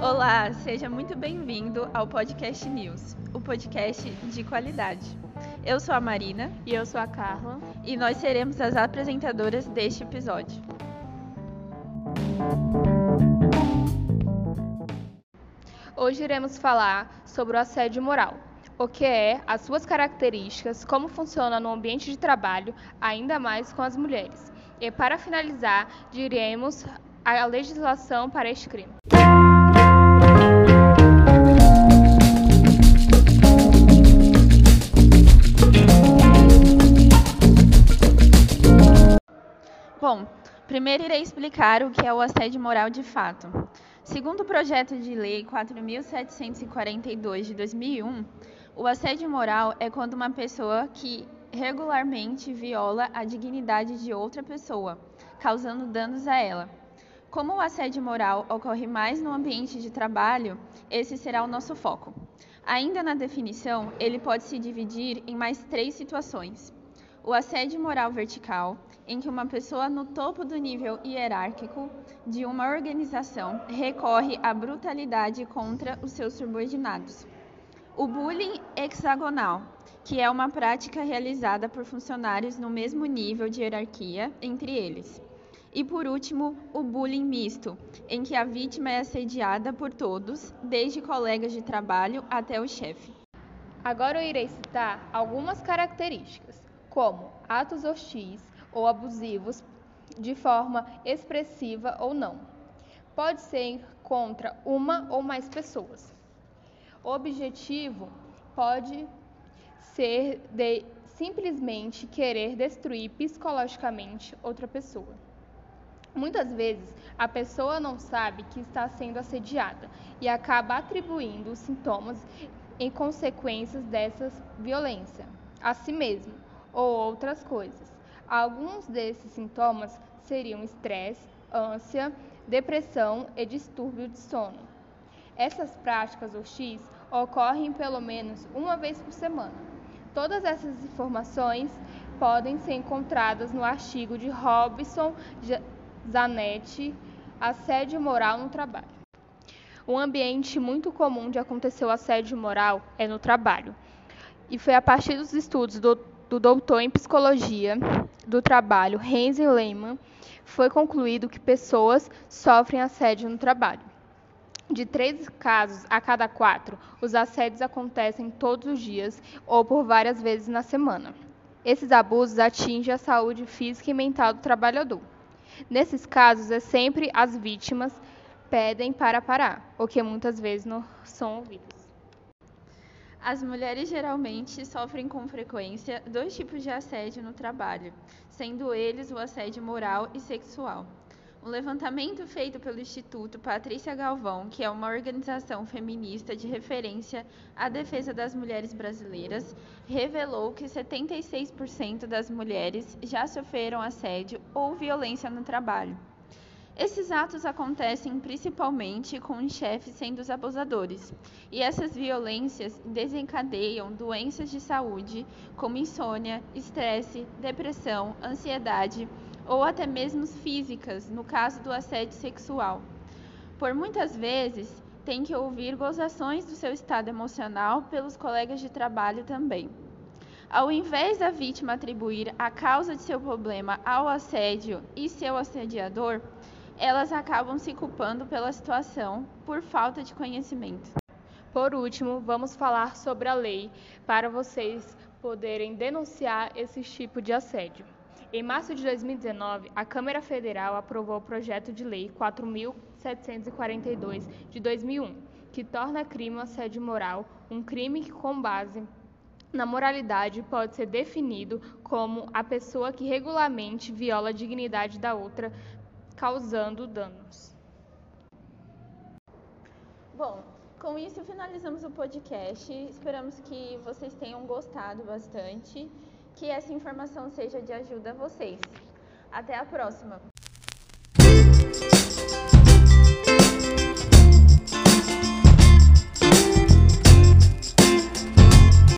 Olá, seja muito bem-vindo ao Podcast News, o podcast de qualidade. Eu sou a Marina e eu sou a Carla e nós seremos as apresentadoras deste episódio. Hoje iremos falar sobre o assédio moral, o que é, as suas características, como funciona no ambiente de trabalho, ainda mais com as mulheres. E para finalizar, diremos a legislação para este crime. Primeiro irei explicar o que é o assédio moral de fato. Segundo o projeto de lei 4742 de 2001, o assédio moral é quando uma pessoa que regularmente viola a dignidade de outra pessoa, causando danos a ela. Como o assédio moral ocorre mais no ambiente de trabalho, esse será o nosso foco. Ainda na definição, ele pode se dividir em mais três situações. O assédio moral vertical, em que uma pessoa no topo do nível hierárquico de uma organização recorre à brutalidade contra os seus subordinados. O bullying hexagonal, que é uma prática realizada por funcionários no mesmo nível de hierarquia entre eles. E por último, o bullying misto, em que a vítima é assediada por todos, desde colegas de trabalho até o chefe. Agora eu irei citar algumas características, como atos hostis ou abusivos de forma expressiva ou não. Pode ser contra uma ou mais pessoas o objetivo pode ser de simplesmente querer destruir psicologicamente outra pessoa. Muitas vezes, a pessoa não sabe que está sendo assediada e acaba atribuindo os sintomas em consequências dessa violência a si mesmo ou outras coisas. Alguns desses sintomas seriam estresse, ânsia, depressão e distúrbio de sono. Essas práticas hostis ocorrem pelo menos uma vez por semana. Todas essas informações podem ser encontradas no artigo de Robson Zanetti, Assédio Moral no Trabalho. Um ambiente muito comum de acontecer o assédio moral é no trabalho. E foi a partir dos estudos do, do doutor em psicologia do trabalho, Heinz Lehmann, foi concluído que pessoas sofrem assédio no trabalho. De três casos a cada quatro, os assédios acontecem todos os dias ou por várias vezes na semana. Esses abusos atingem a saúde física e mental do trabalhador. Nesses casos, é sempre as vítimas pedem para parar, o que muitas vezes não são ouvidas. As mulheres geralmente sofrem com frequência dois tipos de assédio no trabalho, sendo eles o assédio moral e sexual. Um levantamento feito pelo Instituto Patrícia Galvão, que é uma organização feminista de referência à defesa das mulheres brasileiras, revelou que 76% das mulheres já sofreram assédio ou violência no trabalho. Esses atos acontecem principalmente com os chefes sendo os abusadores, e essas violências desencadeiam doenças de saúde, como insônia, estresse, depressão, ansiedade ou até mesmo físicas, no caso do assédio sexual. Por muitas vezes, tem que ouvir gozações do seu estado emocional pelos colegas de trabalho também. Ao invés da vítima atribuir a causa de seu problema ao assédio e seu assediador, elas acabam se culpando pela situação por falta de conhecimento. Por último, vamos falar sobre a lei para vocês poderem denunciar esse tipo de assédio. Em março de 2019, a Câmara Federal aprovou o projeto de lei 4742 de 2001, que torna crime o assédio moral um crime que com base na moralidade pode ser definido como a pessoa que regularmente viola a dignidade da outra, causando danos. Bom, com isso finalizamos o podcast. Esperamos que vocês tenham gostado bastante que essa informação seja de ajuda a vocês. Até a próxima!